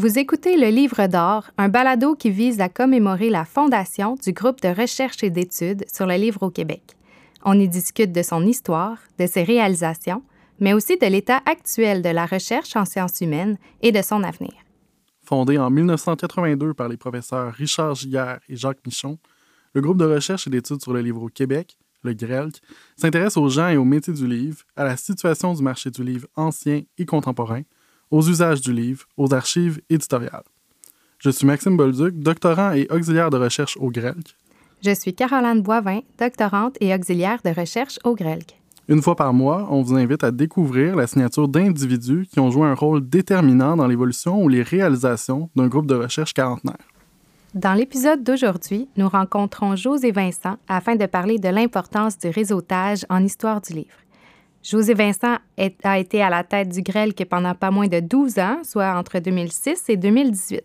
Vous écoutez Le Livre d'or, un balado qui vise à commémorer la fondation du groupe de recherche et d'études sur le livre au Québec. On y discute de son histoire, de ses réalisations, mais aussi de l'état actuel de la recherche en sciences humaines et de son avenir. Fondé en 1982 par les professeurs Richard Giguère et Jacques Michon, le groupe de recherche et d'études sur le livre au Québec, le GRELC, s'intéresse aux gens et aux métiers du livre, à la situation du marché du livre ancien et contemporain, aux usages du livre, aux archives éditoriales. Je suis Maxime Bolduc, doctorant et auxiliaire de recherche au GRELC. Je suis Caroline Boivin, doctorante et auxiliaire de recherche au GRELC. Une fois par mois, on vous invite à découvrir la signature d'individus qui ont joué un rôle déterminant dans l'évolution ou les réalisations d'un groupe de recherche quarantenaire. Dans l'épisode d'aujourd'hui, nous rencontrons José Vincent afin de parler de l'importance du réseautage en histoire du livre. José Vincent a été à la tête du GRELC pendant pas moins de 12 ans, soit entre 2006 et 2018.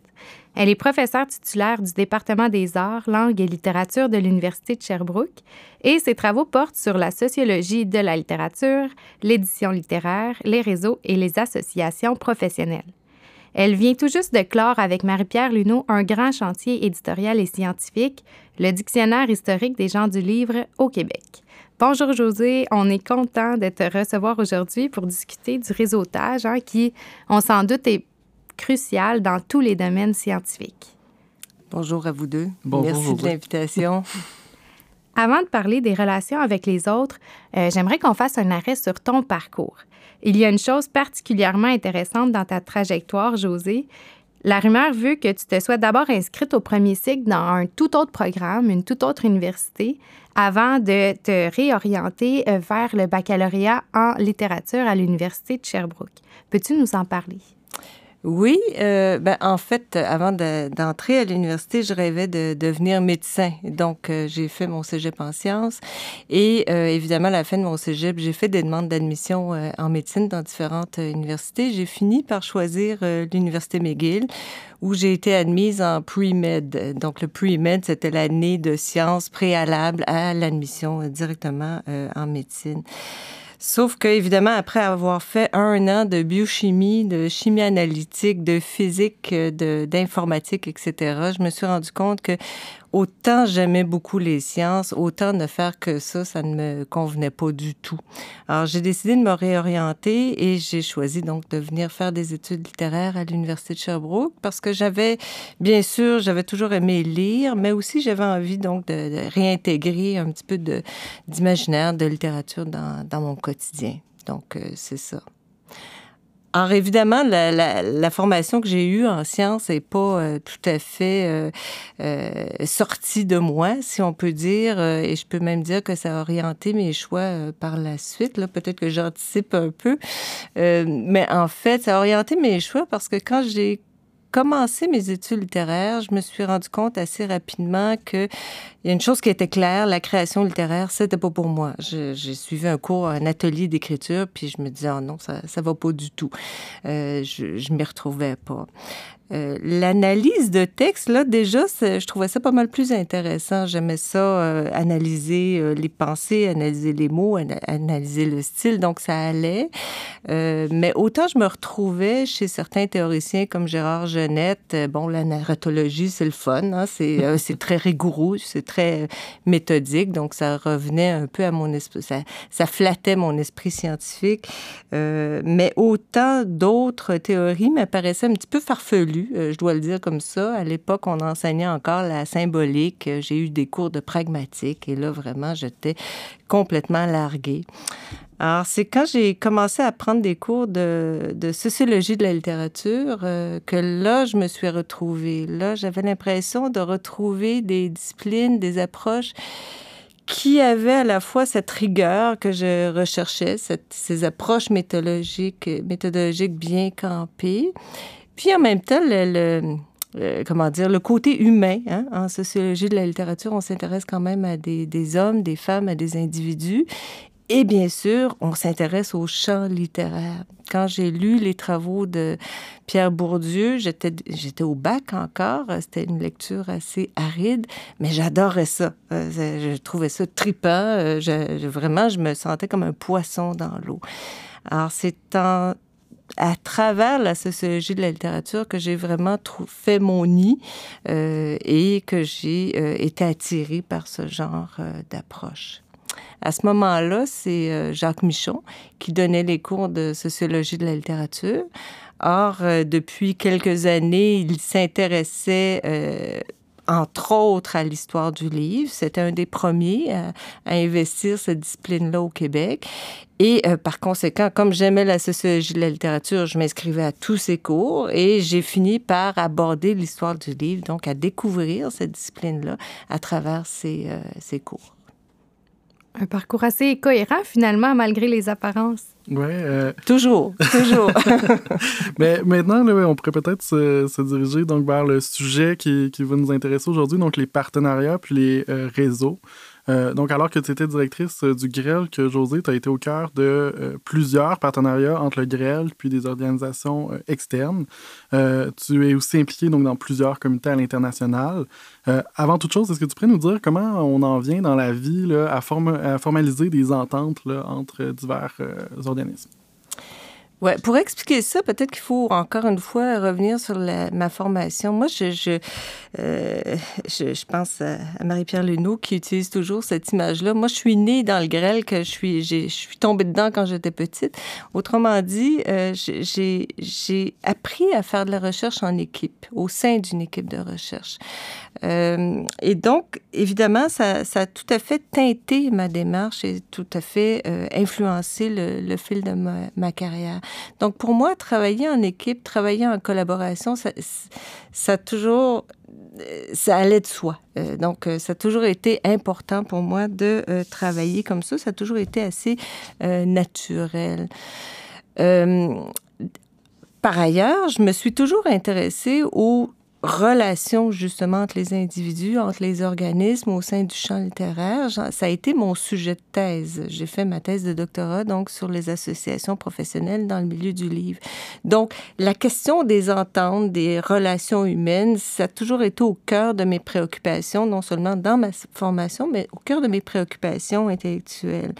Elle est professeure titulaire du département des arts, langues et littérature de l'Université de Sherbrooke et ses travaux portent sur la sociologie de la littérature, l'édition littéraire, les réseaux et les associations professionnelles. Elle vient tout juste de clore avec Marie-Pierre Luneau un grand chantier éditorial et scientifique, le Dictionnaire historique des gens du livre au Québec. Bonjour José, on est content de te recevoir aujourd'hui pour discuter du réseautage hein, qui, on s'en doute, est crucial dans tous les domaines scientifiques. Bonjour à vous deux. Merci de l'invitation. Avant de parler des relations avec les autres, euh, j'aimerais qu'on fasse un arrêt sur ton parcours. Il y a une chose particulièrement intéressante dans ta trajectoire, José. La rumeur veut que tu te sois d'abord inscrite au premier cycle dans un tout autre programme, une toute autre université, avant de te réorienter euh, vers le baccalauréat en littérature à l'Université de Sherbrooke. Peux-tu nous en parler? Oui, euh, ben, en fait, avant d'entrer à l'université, je rêvais de, devenir médecin. Donc, euh, j'ai fait mon cégep en sciences. Et euh, évidemment, à la fin de mon cégep, j'ai fait des demandes d'admission en médecine dans différentes universités. J'ai fini par choisir l'Université McGill, où j'ai été admise en pre-med. Donc, le pre-med, c'était l'année de sciences préalable à l'admission directement en médecine. Sauf que, évidemment, après avoir fait un an de biochimie, de chimie analytique, de physique, d'informatique, etc., je me suis rendu compte que autant j'aimais beaucoup les sciences, autant ne faire que ça, ça ne me convenait pas du tout. Alors, j'ai décidé de me réorienter et j'ai choisi donc de venir faire des études littéraires à l'Université de Sherbrooke parce que j'avais, bien sûr, j'avais toujours aimé lire, mais aussi j'avais envie donc de, réintégrer un petit peu d'imaginaire, de, littérature dans, mon quotidien. Donc, euh, c'est ça. Alors évidemment, la, la, la formation que j'ai eue en sciences n'est pas euh, tout à fait euh, euh, sortie de moi, si on peut dire, euh, et je peux même dire que ça a orienté mes choix par la suite. Là, peut-être que j'anticipe un peu, mais en fait, ça a orienté mes choix parce que quand j'ai commencé mes études littéraires, je me suis rendu compte assez rapidement que il y a une chose qui était claire, la création littéraire, c'était pas pour moi. J'ai suivi un cours, un atelier d'écriture, puis je me disais, oh non, ça, ça va pas du tout. Euh, je, je m'y retrouvais pas. Euh, l'analyse de texte, là, déjà, je trouvais ça pas mal plus intéressant. J'aimais ça, euh, analyser euh, les pensées, analyser les mots, analyser le style, donc ça allait. mais autant je me retrouvais chez certains théoriciens comme Gérard Genette, bon, la narratologie, c'est le fun, hein, c'est très rigoureux, c'est très méthodique, donc ça revenait un peu à mon esprit, ça, ça flattait mon esprit scientifique. mais autant d'autres théories m'apparaissaient un petit peu farfelues euh, je dois le dire comme ça. À l'époque, on enseignait encore la symbolique. J'ai eu des cours de pragmatique et là, vraiment, j'étais complètement larguée. Alors, c'est quand j'ai commencé à prendre des cours de, sociologie de la littérature euh, que là, je me suis retrouvée. Là, j'avais l'impression de retrouver des disciplines, des approches qui avaient à la fois cette rigueur que je recherchais, ces approches méthodologiques bien campées, puis en même temps, le, comment dire, le côté humain. Hein? En sociologie de la littérature, on s'intéresse quand même à des, hommes, des femmes, à des individus. Et bien sûr, on s'intéresse au champ littéraire. Quand j'ai lu les travaux de Pierre Bourdieu, j'étais, j'étais au bac encore. C'était une lecture assez aride, mais j'adorais ça. Euh, je trouvais ça tripant. Euh, je, vraiment, je me sentais comme un poisson dans l'eau. Alors, c'est en à travers la sociologie de la littérature que j'ai vraiment fait mon nid et que j'ai été attirée par ce genre d'approche. À ce moment-là, c'est Jacques Michon qui donnait les cours de sociologie de la littérature. Or, depuis quelques années, il s'intéressait entre autres à l'histoire du livre. C'était un des premiers à, investir cette discipline-là au Québec. Et euh, par conséquent, comme j'aimais la sociologie de la littérature, je m'inscrivais à tous ces cours et j'ai fini par aborder l'histoire du livre, donc à découvrir cette discipline-là à travers ces, euh, ces cours. Un parcours assez cohérent finalement, malgré les apparences. Oui. Euh, toujours, toujours. Mais maintenant, on pourrait peut-être se, diriger donc vers le sujet qui, qui va nous intéresser aujourd'hui, donc les partenariats puis les euh, réseaux. Euh, donc, alors que tu étais directrice euh, du GREL, que José, tu as été au cœur de euh, plusieurs partenariats entre le GREL puis des organisations externes. tu es aussi impliqué donc, dans plusieurs comités à l'international. avant toute chose, est-ce que tu pourrais nous dire comment on en vient dans la vie à, formaliser des ententes entre divers organismes? Ouais, pour expliquer ça, peut-être qu'il faut encore une fois revenir sur ma formation. Moi, je, je, euh, je, pense à, Marie-Pierre Lenaud qui utilise toujours cette image-là. Moi, je suis née dans le grêle, que je suis, je suis tombée dedans quand j'étais petite. Autrement dit, euh, j'ai appris à faire de la recherche en équipe, au sein d'une équipe de recherche. Euh, et donc, évidemment, ça, ça, a tout à fait teinté ma démarche et tout à fait euh, influencé le, le, fil de ma, carrière. Donc, pour moi, travailler en équipe, travailler en collaboration, ça, a toujours ça allait de soi. Euh, donc, ça a toujours été important pour moi de travailler comme ça. Ça a toujours été assez naturel. par ailleurs, je me suis toujours intéressée aux relation justement entre les individus, entre les organismes au sein du champ littéraire. Ça a été mon sujet de thèse. J'ai fait ma thèse de doctorat donc sur les associations professionnelles dans le milieu du livre. Donc la question des ententes, des relations humaines, ça a toujours été au cœur de mes préoccupations, non seulement dans ma formation, mais au cœur de mes préoccupations intellectuelles.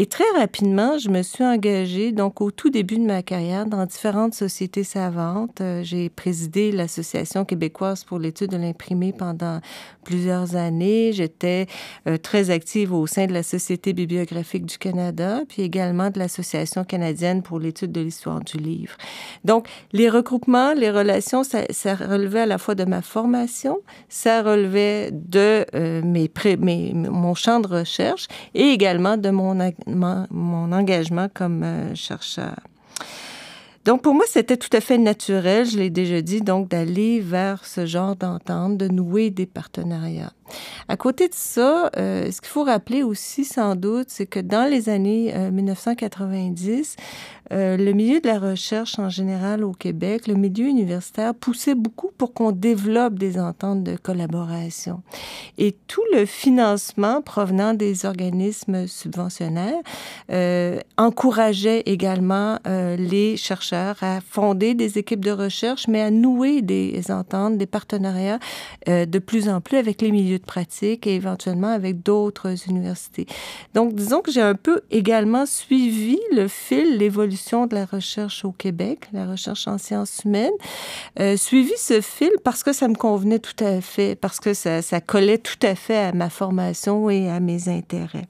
Et très rapidement, je me suis engagée, donc au tout début de ma carrière, dans différentes sociétés savantes. Euh, j'ai présidé l'Association québécoise pour l'étude de l'imprimé pendant plusieurs années. J'étais euh, très active au sein de la Société bibliographique du Canada, puis également de l'Association canadienne pour l'étude de l'histoire du livre. Donc, les regroupements, les relations, ça, relevait à la fois de ma formation, ça relevait de euh, mon champ de recherche et également de mon mon, engagement comme euh, chercheur. Donc, pour moi, c'était tout à fait naturel, je l'ai déjà dit, donc d'aller vers ce genre d'entente, de nouer des partenariats. À côté de ça, euh, ce qu'il faut rappeler aussi, sans doute, c'est que dans les années 1990, euh, le milieu de la recherche en général au Québec, le milieu universitaire poussait beaucoup pour qu'on développe des ententes de collaboration. Et tout le financement provenant des organismes subventionnaires euh, encourageait également euh, les chercheurs à fonder des équipes de recherche, mais à nouer des ententes, des partenariats de plus en plus avec les milieux de pratique et éventuellement avec d'autres universités. Donc, disons que j'ai un peu également suivi le fil, l'évolution de la recherche au Québec, la recherche en sciences humaines, euh, suivi ce fil parce que ça me convenait tout à fait, parce que ça, ça collait tout à fait à ma formation et à mes intérêts.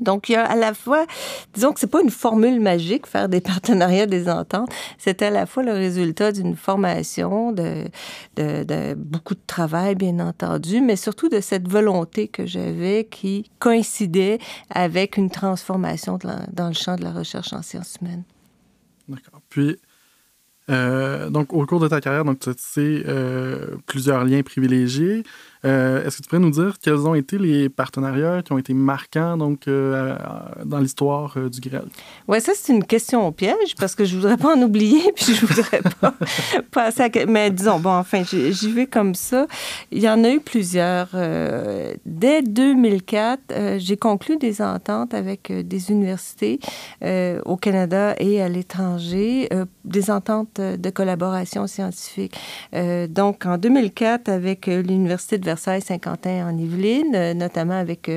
Donc, il y a à la fois, disons que c'est pas une formule magique, faire des partenariats, des ententes. C'est à la fois le résultat d'une formation, de, beaucoup de travail, bien entendu, mais surtout de cette volonté que j'avais qui coïncidait avec une transformation dans le champ de la recherche en sciences humaines. D'accord. Puis, euh, donc, au cours de ta carrière, donc, tu as tissé euh, plusieurs liens privilégiés. Euh, est-ce que tu pourrais nous dire quels ont été les partenariats qui ont été marquants donc, euh, dans l'histoire euh, du grêle? Oui, ça, c'est une question au piège parce que je voudrais pas en oublier puis je voudrais pas passer à... Mais disons, bon, enfin, j'y vais comme ça. Il y en a eu plusieurs. dès 2004, j'ai conclu des ententes avec des universités au Canada et à l'étranger, des ententes de collaboration scientifique. donc, en 2004, avec l'Université de Versailles Saint-Quentin en Yvelines, notamment avec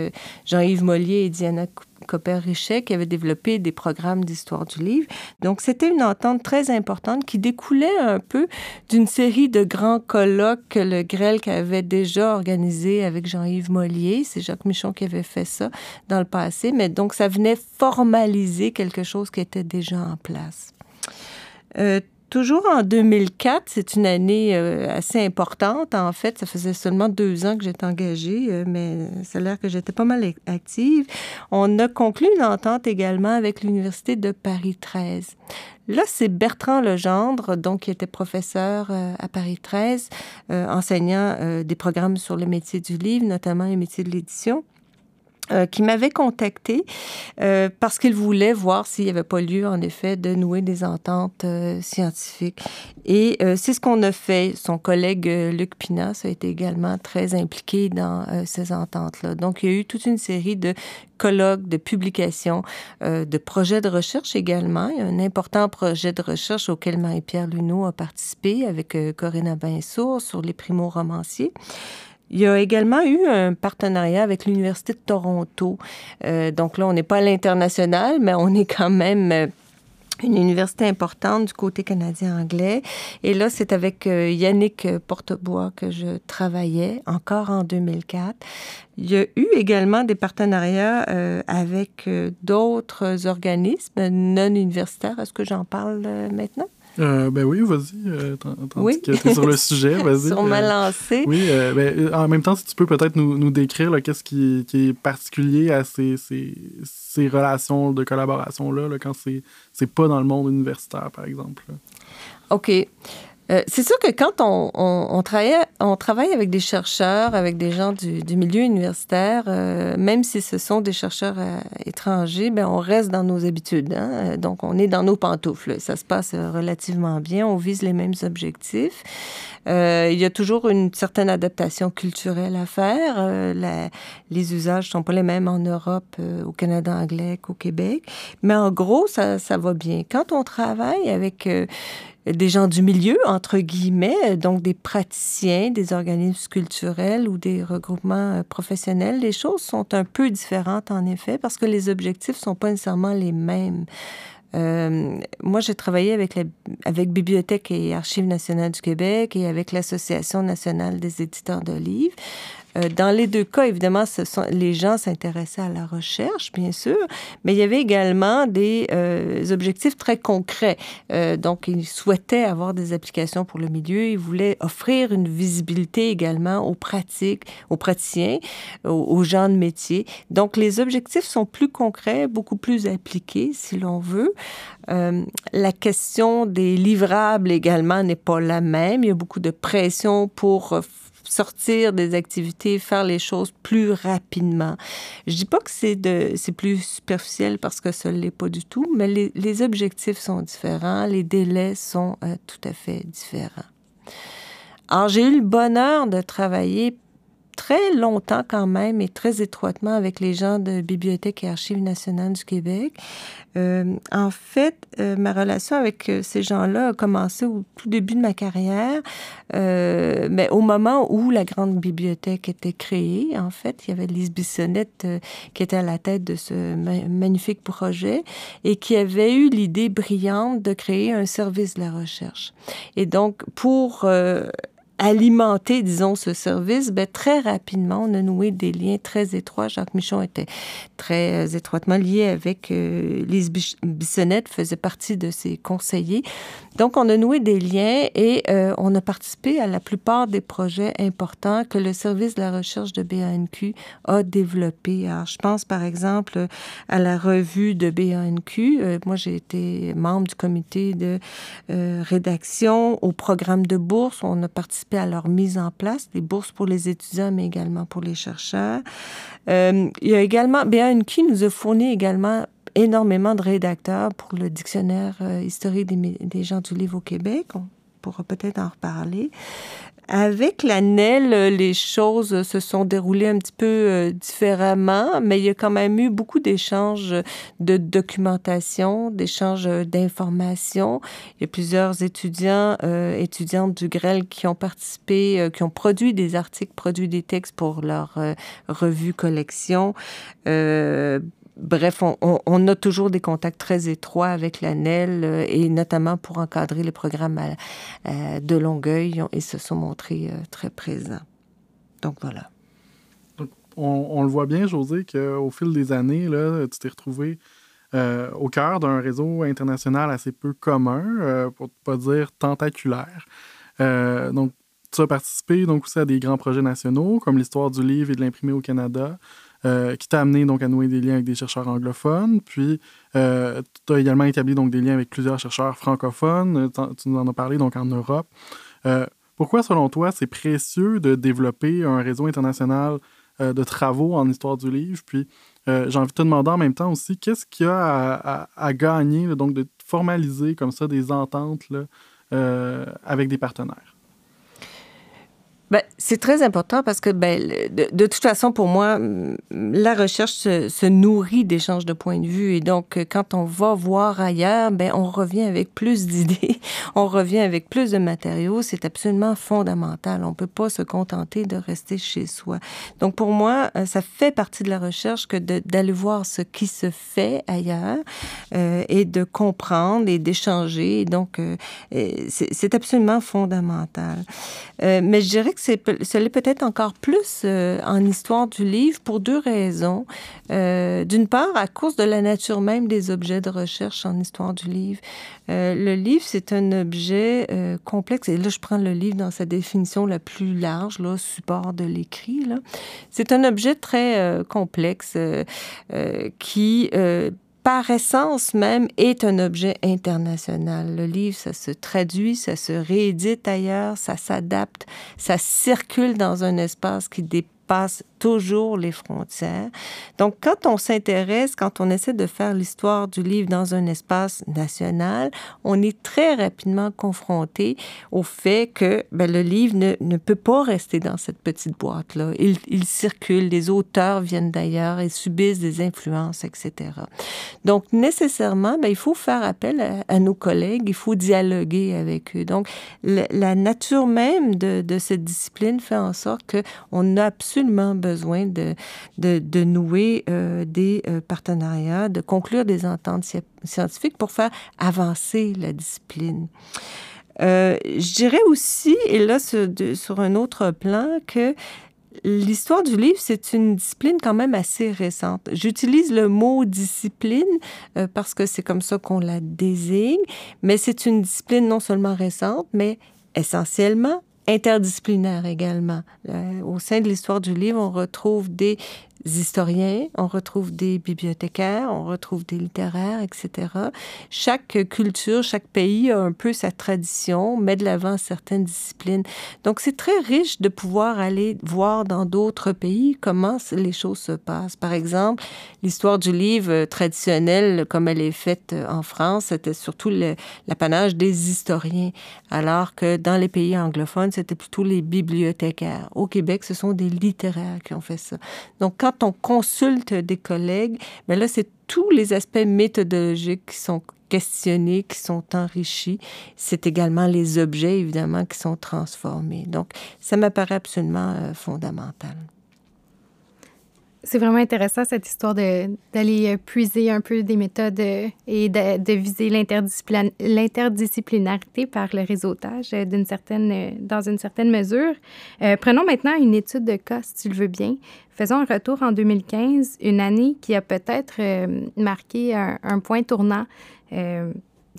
Jean-Yves Mollier et Diana Copper-Richet qui avait développé des programmes d'histoire du livre. Donc, c'était une entente très importante qui découlait un peu d'une série de grands colloques que le Grelk avait déjà organisé avec Jean-Yves Mollier. C'est Jacques Michon qui avait fait ça dans le passé. Mais donc, ça venait formaliser quelque chose qui était déjà en place. Euh, Toujours en 2004, c'est une année euh, assez importante. En fait, ça faisait seulement deux ans que j'étais engagée, euh, mais ça a l'air que j'étais pas mal active. On a conclu une entente également avec l'Université de Paris 13. Là, c'est Bertrand Legendre, donc qui était professeur euh, à Paris 13, enseignant des programmes sur le métier du livre, notamment le métier de l'édition. Euh, qui m'avait contacté euh, parce qu'il voulait voir s'il n'y avait pas lieu, en effet, de nouer des ententes euh, scientifiques. Et c'est ce qu'on a fait. Son collègue Luc Pinas a été également très impliqué dans ces ententes-là. Donc, il y a eu toute une série de colloques, de publications, de projets de recherche également. Il y a un important projet de recherche auquel Marie-Pierre Luneau a participé avec Corinna Binsour sur les primo-romanciers. Il y a également eu un partenariat avec l'Université de Toronto. Euh, donc là, on n'est pas à l'international, mais on est quand même euh, une université importante du côté canadien-anglais. Et là, c'est avec euh, Yannick Portebois que je travaillais, encore en 2004. Il y a eu également des partenariats avec d'autres organismes non universitaires. Est-ce que j'en parle maintenant? Euh, ben oui, vas-y. Euh, oui. que tu es sur le sujet, vas-y. sur ma euh, lancée. Oui, ben, en même temps, si tu peux peut-être nous, nous décrire qu'est-ce qui, qui, est particulier à ces, ces, ces relations de collaboration-là, là, quand c'est pas dans le monde universitaire, par exemple. OK. Euh, c'est sûr que quand on, travaille avec des chercheurs, avec des gens du, milieu universitaire, euh, même si ce sont des chercheurs euh, étrangers, ben on reste dans nos habitudes. Hein? Donc, on est dans nos pantoufles. Ça se passe relativement bien. On vise les mêmes objectifs. il y a toujours une certaine adaptation culturelle à faire. Les usages sont pas les mêmes en Europe, au Canada anglais qu'au Québec. Mais en gros, ça va bien. Quand on travaille avec des gens du milieu, entre guillemets, donc des praticiens, des organismes culturels ou des regroupements euh, professionnels, les choses sont un peu différentes en effet parce que les objectifs sont pas nécessairement les mêmes. Euh, moi, j'ai travaillé avec, la, avec Bibliothèque et Archives nationales du Québec et avec l'Association nationale des éditeurs de livres. Euh, dans les deux cas, évidemment, ce sont, les gens s'intéressaient à la recherche, bien sûr, mais il y avait également des euh, objectifs très concrets. Euh, donc, ils souhaitaient avoir des applications pour le milieu. Ils voulaient offrir une visibilité également aux pratiques, aux praticiens, aux, gens de métier. Donc, les objectifs sont plus concrets, beaucoup plus appliqués, si l'on veut. la question des livrables également n'est pas la même. Il y a beaucoup de pression pour sortir des activités, faire les choses plus rapidement. Je dis pas que c'est de c'est plus superficiel parce que ça l'est pas du tout, mais les, objectifs sont différents, les délais sont euh, tout à fait différents. Alors j'ai eu le bonheur de travailler très longtemps quand même et très étroitement avec les gens de Bibliothèque et Archives nationales du Québec. Euh, en fait, euh, ma relation avec euh, ces gens-là a commencé au tout début de ma carrière, mais au moment où la grande bibliothèque était créée, en fait, il y avait Lise Bissonnette qui était à la tête de ce magnifique projet et qui avait eu l'idée brillante de créer un service de la recherche. Et donc, pour alimenter, disons, ce service, ben, très rapidement, on a noué des liens très étroits. Jacques Michon était très euh, étroitement lié avec euh, Lise Bissonnette, faisait partie de ses conseillers. Donc, on a noué des liens et euh, on a participé à la plupart des projets importants que le service de la recherche de BANQ a développé. Alors, je pense, par exemple, à la revue de BANQ. moi, j'ai été membre du comité de rédaction, au programme de bourse. On a participé à leur mise en place, des bourses pour les étudiants, mais également pour les chercheurs. Euh, il y a également, BANQ nous a fourni également énormément de rédacteurs pour le dictionnaire euh, historique des, des, gens du livre au Québec. Pourra peut-être en reparler. Avec la NEL, les choses se sont déroulées un petit peu euh, différemment, mais il y a quand même eu beaucoup d'échanges de documentation, d'échanges d'informations. Il y a plusieurs étudiants, euh, étudiantes du GREL qui ont participé, euh, qui ont produit des articles, produit des textes pour leur revue collection. Bref, on, a toujours des contacts très étroits avec la NEL euh, et notamment pour encadrer les programmes euh, de Longueuil. Ils se sont montrés euh, très présents. Donc voilà. on, le voit bien, José, qu'au fil des années, tu t'es retrouvé au cœur d'un réseau international assez peu commun, pour ne pas dire tentaculaire. donc, tu as participé donc aussi à des grands projets nationaux comme l'histoire du livre et de l'imprimé au Canada, euh, qui t'a amené donc à nouer des liens avec des chercheurs anglophones. Puis, euh, tu as également établi donc des liens avec plusieurs chercheurs francophones. Tu nous en as parlé donc en Europe. Euh, pourquoi, selon toi, c'est précieux de développer un réseau international de travaux en histoire du livre? Puis, j'ai envie de te demander en même temps aussi, qu'est-ce qu'il y a à, gagner, donc de formaliser comme ça des ententes avec des partenaires? Ben, c'est très important parce que, ben, de, toute façon, pour moi, la recherche se, nourrit d'échanges de points de vue. Et donc, quand on va voir ailleurs, ben, on revient avec plus d'idées, on revient avec plus de matériaux. C'est absolument fondamental. On peut pas se contenter de rester chez soi. Donc, pour moi, euh, ça fait partie de la recherche que d'aller voir ce qui se fait ailleurs euh, et de comprendre et d'échanger. Donc, euh, c'est absolument fondamental. mais je dirais que ce l'est peut-être encore plus euh, en histoire du livre pour deux raisons. Euh, d'une part, à cause de la nature même des objets de recherche en histoire du livre. Euh, le livre, c'est un objet complexe, et là, je prends le livre dans sa définition la plus large, là, support de l'écrit. C'est un objet très complexe qui par essence même, est un objet international. Le livre, ça se traduit, ça se réédite ailleurs, ça s'adapte, ça circule dans un espace qui dépasse toujours les frontières. Donc, quand on s'intéresse, quand on essaie de faire l'histoire du livre dans un espace national, on est très rapidement confronté au fait que ben, le livre ne, peut pas rester dans cette petite boîte-là. Il, circule, les auteurs viennent d'ailleurs et subissent des influences, etc. Donc, nécessairement, ben, il faut faire appel à, nos collègues, il faut dialoguer avec eux. Donc, la nature même de, de cette discipline fait en sorte qu'on a absolument besoin besoin de, de, nouer euh, des euh, partenariats, de conclure des ententes scientifiques pour faire avancer la discipline. Euh, je dirais aussi, et là sur, un autre plan, que L'histoire du livre, c'est une discipline quand même assez récente. J'utilise le mot discipline parce que c'est comme ça qu'on la désigne, mais c'est une discipline non seulement récente, mais essentiellement interdisciplinaire également. au sein de l'histoire du livre, on retrouve des historiens, on retrouve des bibliothécaires, on retrouve des littéraires, etc. Chaque culture, chaque pays a un peu sa tradition, met de l'avant certaines disciplines. Donc, c'est très riche de pouvoir aller voir dans d'autres pays comment les choses se passent. Par exemple, l'histoire du livre traditionnel, comme elle est faite en France, c'était surtout l'apanage des historiens, alors que dans les pays anglophones, c'était plutôt les bibliothécaires. Au Québec, ce sont des littéraires qui ont fait ça. Donc, quand on consulte des collègues, mais là, c'est tous les aspects méthodologiques qui sont questionnés, qui sont enrichis. C'est également les objets, évidemment, qui sont transformés. Donc, ça m'apparaît absolument euh, fondamental. C'est vraiment intéressant cette histoire d'aller euh, puiser un peu des méthodes euh, et de, viser l'interdisciplinarité par le réseautage euh, dans une certaine mesure. prenons maintenant une étude de cas, si tu le veux bien. Faisons un retour en 2015, une année qui a peut-être marqué un, point tournant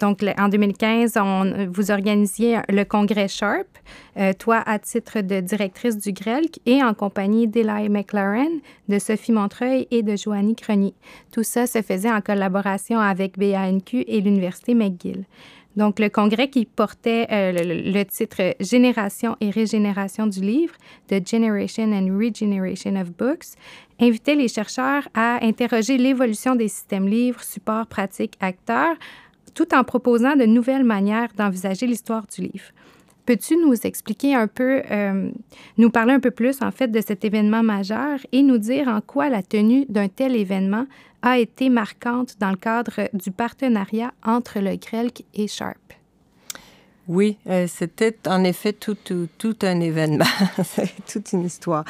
donc, en 2015, on, vous organisiez le congrès Sharp, euh, toi à titre de directrice du GRELC et en compagnie d'Eli McLaren, de Sophie Montreuil et de Joanie Crony. Tout ça se faisait en collaboration avec BANQ et l'Université McGill. Donc, le congrès qui portait euh, le, titre Génération et régénération du livre, The Generation and Regeneration of Books, invitait les chercheurs à interroger l'évolution des systèmes livres, supports, pratiques, acteurs tout en proposant de nouvelles manières d'envisager l'histoire du livre. Peux-tu nous expliquer un peu, euh, nous parler un peu plus en fait de cet événement majeur et nous dire en quoi la tenue d'un tel événement a été marquante dans le cadre du partenariat entre le GRELC et Sharp? Oui, euh, c'était en effet tout, un événement, toute une histoire.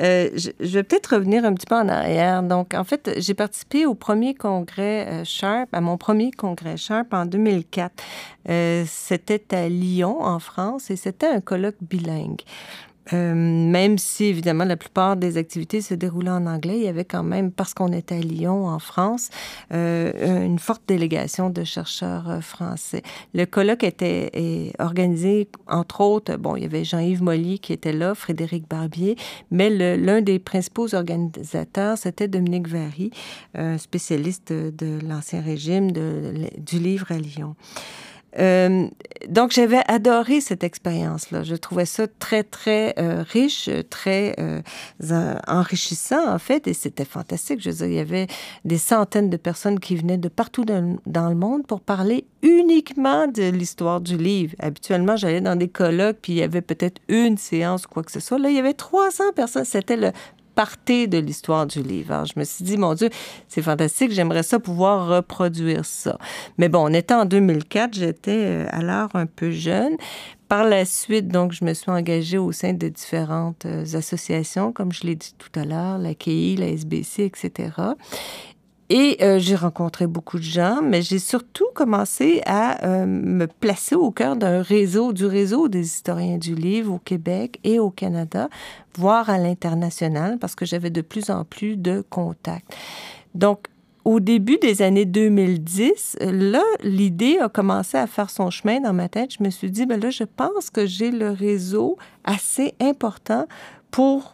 Euh, je, je, vais peut-être revenir un petit peu en arrière. Donc, en fait, j'ai participé au premier congrès euh, Sharp, à mon premier congrès Sharp en 2004. Euh, c'était à Lyon, en France, et c'était un colloque bilingue. Euh, même si, évidemment, la plupart des activités se déroulaient en anglais, il y avait quand même, parce qu'on était à Lyon, en France, euh, une forte délégation de chercheurs euh, français. Le colloque était est organisé, entre autres, bon, il y avait Jean-Yves Molly qui était là, Frédéric Barbier, mais l'un des principaux organisateurs, c'était Dominique Vary, un spécialiste de l'Ancien Régime, de, du livre à Lyon. Euh, donc, j'avais adoré cette expérience-là. Je trouvais ça très, très euh, riche, très euh, enrichissant, en fait, et c'était fantastique. Je veux dire, il y avait des centaines de personnes qui venaient de partout dans, dans le monde pour parler uniquement de l'histoire du livre. Habituellement, j'allais dans des colloques, puis il y avait peut-être une séance quoi que ce soit. Là, il y avait 300 personnes. C'était le partait de l'histoire du livre. Alors, je me suis dit, mon Dieu, c'est fantastique, j'aimerais ça pouvoir reproduire ça. Mais bon, on était en 2004, j'étais euh, alors un peu jeune. Par la suite, donc, je me suis engagée au sein de différentes euh, associations, comme je l'ai dit tout à l'heure, la KI, la SBC, etc. Et euh, j'ai rencontré beaucoup de gens, mais j'ai surtout commencé à euh, me placer au cœur d'un réseau, du réseau des historiens du livre au Québec et au Canada, voire à l'international, parce que j'avais de plus en plus de contacts. Donc, au début des années 2010, là, l'idée a commencé à faire son chemin dans ma tête. Je me suis dit, ben là, je pense que j'ai le réseau assez important pour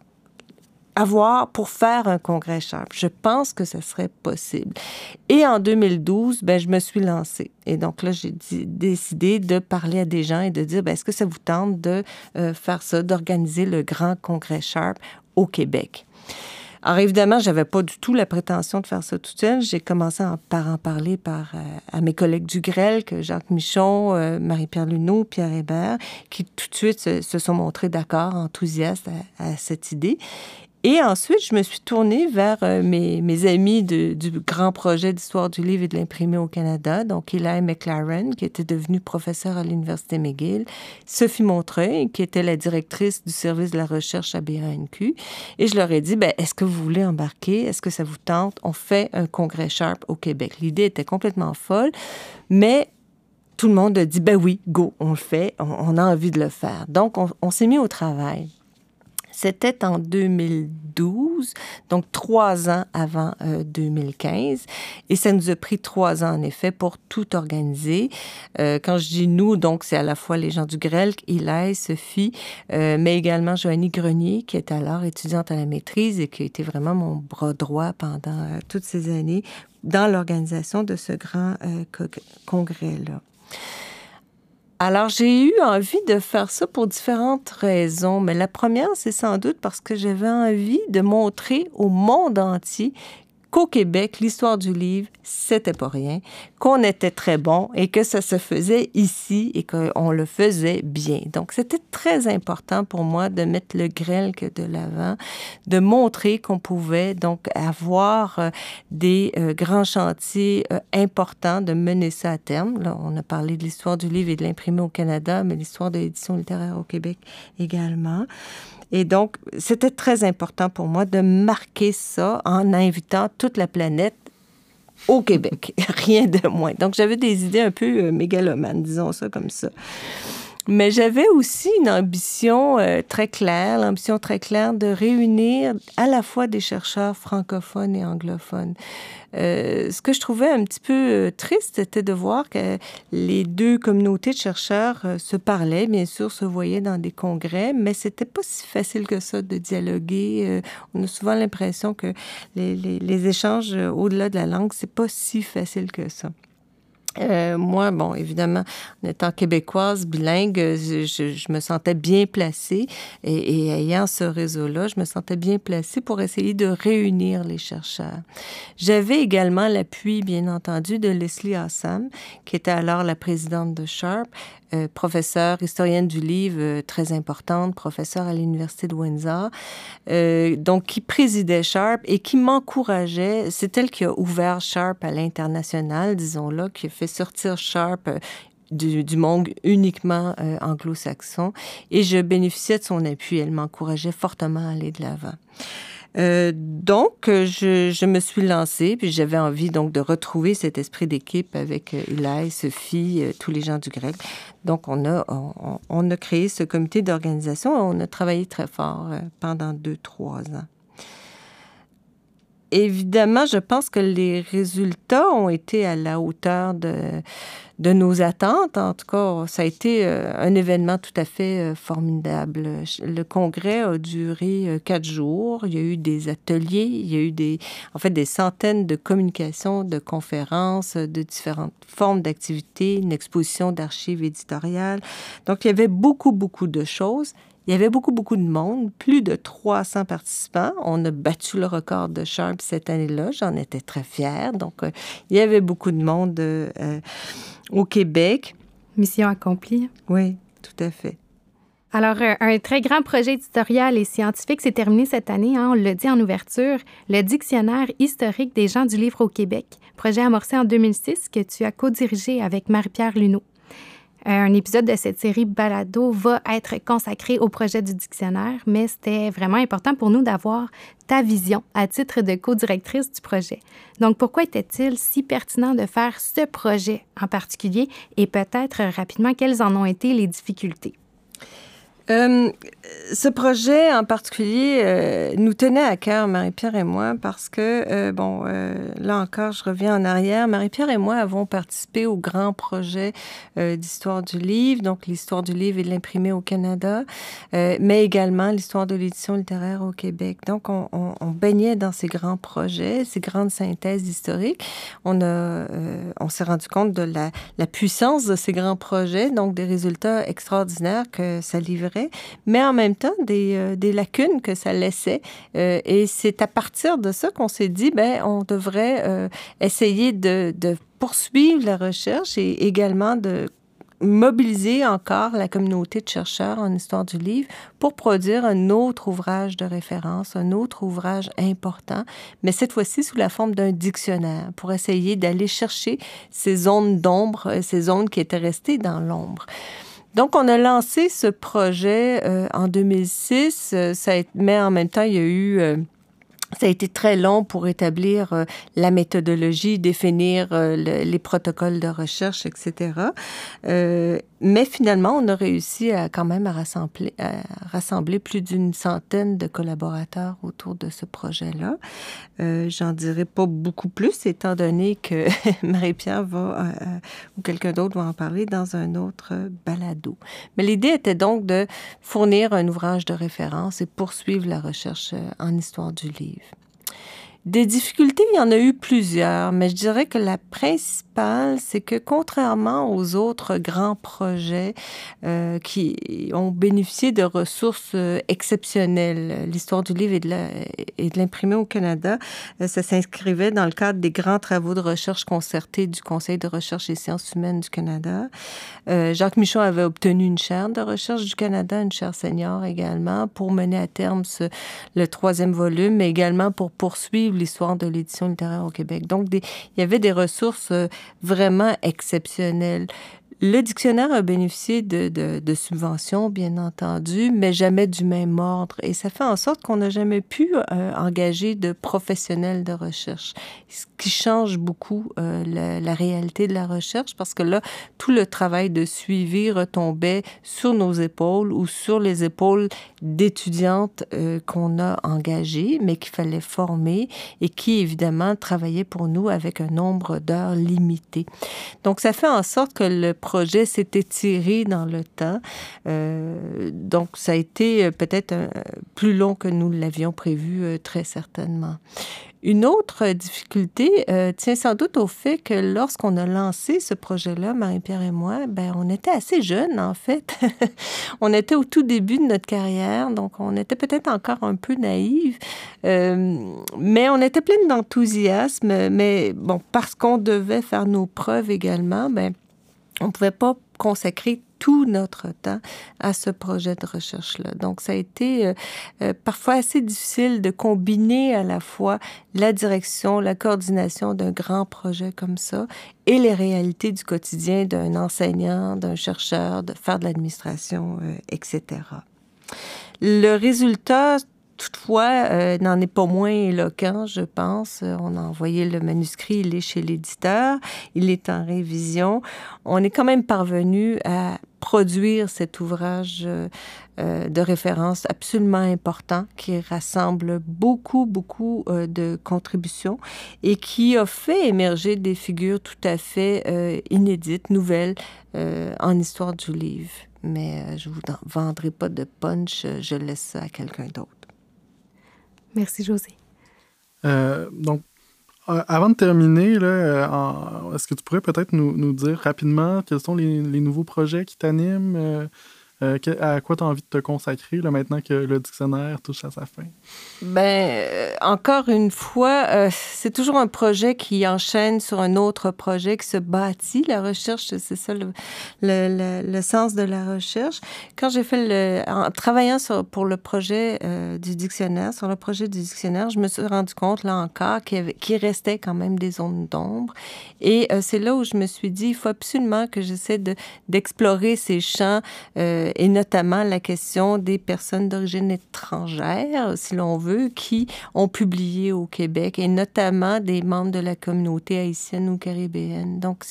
avoir pour faire un congrès Sharp. Je pense que ce serait possible. Et en 2012, ben, je me suis lancée. Et donc là, j'ai décidé de parler à des gens et de dire, ben, est-ce que ça vous tente de euh, faire ça, d'organiser le grand congrès Sharp au Québec? Alors évidemment, j'avais pas du tout la prétention de faire ça toute seule. J'ai commencé par en parler par, euh, à mes collègues du Grel, que Jacques Michon, euh, Marie-Pierre Luneau, Pierre Hébert, qui tout de suite se, sont montrés d'accord, enthousiastes à, cette idée. Et ensuite, je me suis tournée vers euh, mes, mes, amis du grand projet d'histoire du livre et de l'imprimé au Canada, donc Eli McLaren, qui était devenue professeur à l'Université McGill, Sophie Montreuil, qui était la directrice du service de la recherche à BANQ. Et je leur ai dit, ben, est-ce que vous voulez embarquer? Est-ce que ça vous tente? On fait un congrès Sharp au Québec. L'idée était complètement folle, mais tout le monde a dit, ben oui, go, on le fait, on, a envie de le faire. Donc, on, on s'est mis au travail. C'était en 2012, donc trois ans avant 2015. Euh, Et ça nous a pris trois ans, en effet, pour tout organiser. Euh, quand je dis nous, donc, c'est à la fois les gens du Grel, Ilaï, Sophie, euh, mais également Joanie Grenier, qui est alors étudiante à la maîtrise et qui a été vraiment mon bras droit pendant toutes ces années dans l'organisation de ce grand congrès-là. Alors, j'ai eu envie de faire ça pour différentes raisons, mais la première, c'est sans doute parce que j'avais envie de montrer au monde entier qu'au Québec, l'histoire du livre, c'était pas rien, qu'on était très bon et que ça se faisait ici et qu'on le faisait bien. Donc, c'était très important pour moi de mettre le grêle de l'avant, de montrer qu'on pouvait donc avoir euh, des euh, grands chantiers euh, importants, de mener ça à terme. Là, on a parlé de l'histoire du livre et de l'imprimé au Canada, mais l'histoire de l'édition littéraire au Québec également. Et donc, c'était très important pour moi de marquer ça en invitant toute la planète au Québec, rien de moins. Donc, j'avais des idées un peu euh, mégalomanes, disons ça comme ça. Mais j'avais aussi une ambition euh, très claire, l'ambition très claire de réunir à la fois des chercheurs francophones et anglophones. Euh, ce que je trouvais un petit peu euh, triste, c'était de voir que les deux communautés de chercheurs euh, se parlaient, bien sûr, se voyaient dans des congrès, mais c'était pas si facile que ça de dialoguer. Euh, on a souvent l'impression que les, les, les échanges au-delà de la langue, c'est pas si facile que ça. Euh, moi, bon, évidemment, en étant québécoise, bilingue, je, me sentais bien placée et, ayant ce réseau-là, je me sentais bien placée pour essayer de réunir les chercheurs. J'avais également l'appui, bien entendu, de Leslie Assam, qui était alors la présidente de Sharp, euh, professeure, historienne du livre euh, très importante, professeure à l'Université de Windsor, euh, donc qui présidait Sharp et qui m'encourageait. C'est elle qui a ouvert Sharp à l'international, disons-là, qui a fait sortir Sharp du, du, monde uniquement anglo-saxon. Et je bénéficiais de son appui. Elle m'encourageait fortement à aller de l'avant. Euh, donc, je, je, me suis lancée, puis j'avais envie donc de retrouver cet esprit d'équipe avec euh, Sophie, euh, tous les gens du grec. Donc, on a, on, on a créé ce comité d'organisation on a travaillé très fort pendant deux, trois ans. Évidemment, je pense que les résultats ont été à la hauteur de, nos attentes. En tout cas, ça a été euh, un événement tout à fait euh, formidable. Le congrès a duré euh, quatre jours. Il y a eu des ateliers, il y a eu des, en fait, des centaines de communications, de conférences, de différentes formes d'activités, une exposition d'archives éditoriales. Donc, il y avait beaucoup, beaucoup de choses. Il y avait beaucoup, beaucoup de monde, plus de 300 participants. On a battu le record de Sharp cette année-là. J'en étais très fière. Donc, il y avait beaucoup de monde au Québec. Mission accomplie. Oui, tout à fait. Alors, un, très grand projet éditorial et scientifique s'est terminé cette année, hein, on l'a dit en ouverture, le Dictionnaire historique des gens du livre au Québec, projet amorcé en 2006 que tu as co-dirigé avec Marie-Pierre Luneau. Euh, un épisode de cette série Balado va être consacré au projet du dictionnaire, mais c'était vraiment important pour nous d'avoir ta vision à titre de co-directrice du projet. Donc, pourquoi était-il si pertinent de faire ce projet en particulier et peut-être rapidement quelles en ont été les difficultés? Euh, ce projet en particulier euh, nous tenait à cœur, Marie-Pierre et moi, parce que, euh, bon, là encore, je reviens en arrière. Marie-Pierre et moi avons participé au grand projet d'histoire du livre, donc l'histoire du livre et de l'imprimé au Canada, mais également l'histoire de l'édition littéraire au Québec. Donc, on, baignait dans ces grands projets, ces grandes synthèses historiques. On, s'est rendu compte de la puissance de ces grands projets, donc des résultats extraordinaires que ça livrait mais en même temps des, euh, lacunes que ça laissait. Euh, et c'est à partir de ça qu'on s'est dit, ben, on devrait euh, essayer de, de poursuivre la recherche et également de mobiliser encore la communauté de chercheurs en histoire du livre pour produire un autre ouvrage de référence, un autre ouvrage important, mais cette fois-ci sous la forme d'un dictionnaire, pour essayer d'aller chercher ces zones d'ombre, ces zones qui étaient restées dans l'ombre. Donc, on a lancé ce projet euh, en 2006, euh, ça mais en même temps, il y a eu... Euh, ça a été très long pour établir euh, la méthodologie, définir euh, les protocoles de recherche, etc. Euh, mais finalement, on a réussi à quand même à rassembler, à rassembler plus d'une centaine de collaborateurs autour de ce projet-là. J'en dirai pas beaucoup plus, étant donné que Marie-Pierre va ou quelqu'un d'autre va en parler dans un autre balado. Mais l'idée était donc de fournir un ouvrage de référence et poursuivre la recherche en histoire du livre. Des difficultés, il y en a eu plusieurs, mais je dirais que la principale, c'est que contrairement aux autres grands projets euh, qui ont bénéficié de ressources euh, exceptionnelles, l'histoire du livre et de l'imprimé au Canada, euh, ça s'inscrivait dans le cadre des grands travaux de recherche concertés du Conseil de recherche et sciences humaines du Canada. Jacques Michon avait obtenu une chaire de recherche du Canada, une chaire senior également, pour mener à terme le troisième volume, mais également pour poursuivre l'histoire de l'édition littéraire au Québec. Donc, il y avait des ressources euh, vraiment exceptionnelles. Le dictionnaire a bénéficié de, subventions, bien entendu, mais jamais du même ordre. Et ça fait en sorte qu'on n'a jamais pu euh, engager de professionnels de recherche, ce qui change beaucoup euh, la, la, réalité de la recherche, parce que là, tout le travail de suivi retombait sur nos épaules ou sur les épaules d'étudiantes euh, qu'on a engagées, mais qu'il fallait former et qui, évidemment, travaillaient pour nous avec un nombre d'heures limité. Donc, ça fait en sorte que le projet s'est étiré dans le temps. Euh, donc, ça a été euh, peut-être plus long que nous l'avions prévu, euh, très certainement. Une autre difficulté euh, tient sans doute au fait que lorsqu'on a lancé ce projet-là, Marie-Pierre et moi, ben, on était assez jeunes, en fait. on était au tout début de notre carrière, donc on était peut-être encore un peu naïves, euh, mais on était pleine d'enthousiasme. Mais bon, parce qu'on devait faire nos preuves également, ben, on ne pouvait pas consacrer tout notre temps à ce projet de recherche-là. Donc, ça a été euh, euh, parfois assez difficile de combiner à la fois la direction, la coordination d'un grand projet comme ça et les réalités du quotidien d'un enseignant, d'un chercheur, de faire de l'administration, euh, etc. Le résultat toutefois, euh, n'en est pas moins éloquent, je pense. On a envoyé le manuscrit, il est chez l'éditeur, il est en révision. On est quand même parvenu à produire cet ouvrage euh, de référence absolument important qui rassemble beaucoup, beaucoup euh, de contributions et qui a fait émerger des figures tout à fait inédites, nouvelles en histoire du livre. Mais je ne vous vendrai pas de punch, je laisse ça à quelqu'un d'autre. Merci, José. Euh, donc, euh, avant de terminer, euh, est-ce que tu pourrais peut-être nous, nous, dire rapidement quels sont les, les nouveaux projets qui t'animent? Euh, à quoi tu as envie de te consacrer maintenant que le dictionnaire touche à sa fin? Ben, euh, encore une fois, euh, c'est toujours un projet qui enchaîne sur un autre projet qui se bâtit. La recherche, c'est ça le, le, le, sens de la recherche. Quand j'ai fait le. En travaillant sur, pour le projet du dictionnaire, sur le projet du dictionnaire, je me suis rendu compte, là encore, qu'il qu restait quand même des zones d'ombre. Et c'est là où je me suis dit, il faut absolument que j'essaie d'explorer ces champs et notamment la question des personnes d'origine étrangère, si l'on veut, qui ont publié au Québec, et notamment des membres de la communauté haïtienne ou caribéenne. Donc,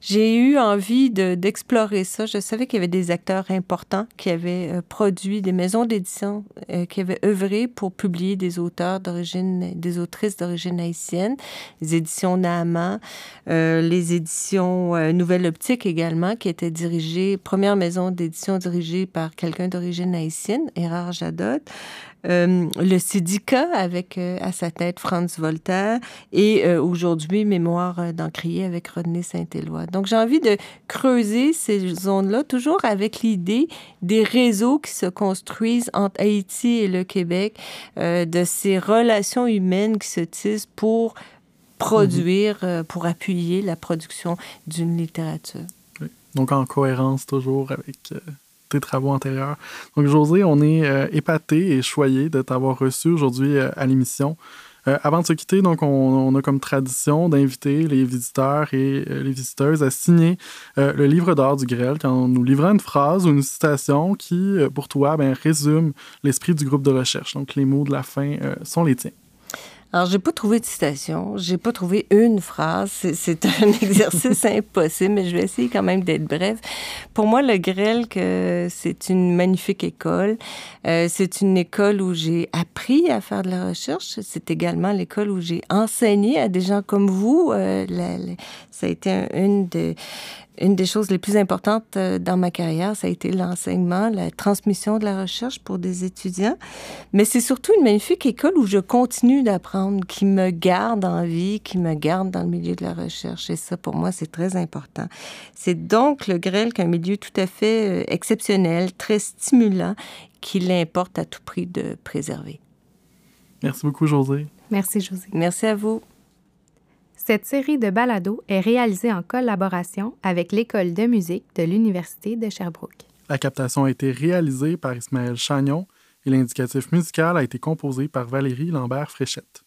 j'ai eu envie de, d'explorer ça. Je savais qu'il y avait des acteurs importants qui avaient euh, produit, des maisons d'édition euh, qui avaient œuvré pour publier des auteurs d'origine, des autrices d'origine haïtienne, les éditions Naaman, euh, les éditions Nouvelle Optique également, qui étaient dirigées, première maison d'édition dirigé par quelqu'un d'origine haïtienne, Erard Jadot. Euh, le syndicat avec euh, à sa tête Franz Voltaire et euh, aujourd'hui Mémoire d'Encrier avec René Saint-Éloi. Donc j'ai envie de creuser ces zones-là toujours avec l'idée des réseaux qui se construisent entre Haïti et le Québec, de ces relations humaines qui se tissent pour produire, mm-hmm. pour appuyer la production d'une littérature. Donc en cohérence toujours avec tes travaux antérieurs. Donc, José, on est euh, épaté et choyé de t'avoir reçu aujourd'hui euh, à l'émission. Euh, avant de se quitter, donc, on, a comme tradition d'inviter les visiteurs et les visiteuses à signer le livre d'or du Grêle en nous livrant une phrase ou une citation qui, pour toi, ben, résume l'esprit du groupe de recherche. Donc, les mots de la fin sont les tiens. Alors, j'ai pas trouvé de citation, j'ai pas trouvé une phrase. C'est un exercice impossible, mais je vais essayer quand même d'être bref. Pour moi, le Grêle, c'est une magnifique école. Euh, c'est une école où j'ai appris à faire de la recherche. C'est également l'école où j'ai enseigné à des gens comme vous. Euh, ça a été une de une des choses les plus importantes euh, dans ma carrière, ça a été l'enseignement, la transmission de la recherche pour des étudiants. Mais c'est surtout une magnifique école où je continue d'apprendre, qui me garde en vie, qui me garde dans le milieu de la recherche. Et ça, pour moi, c'est très important. C'est donc le grêle qu'un milieu tout à fait euh, exceptionnel, très stimulant, qu'il importe à tout prix de préserver. Merci beaucoup, José. Merci, José. Merci à vous. Cette série de balados est réalisée en collaboration avec l'École de musique de l'Université de Sherbrooke. La captation a été réalisée par Ismaël Chagnon et l'indicatif musical a été composé par Valérie Lambert-Fréchette.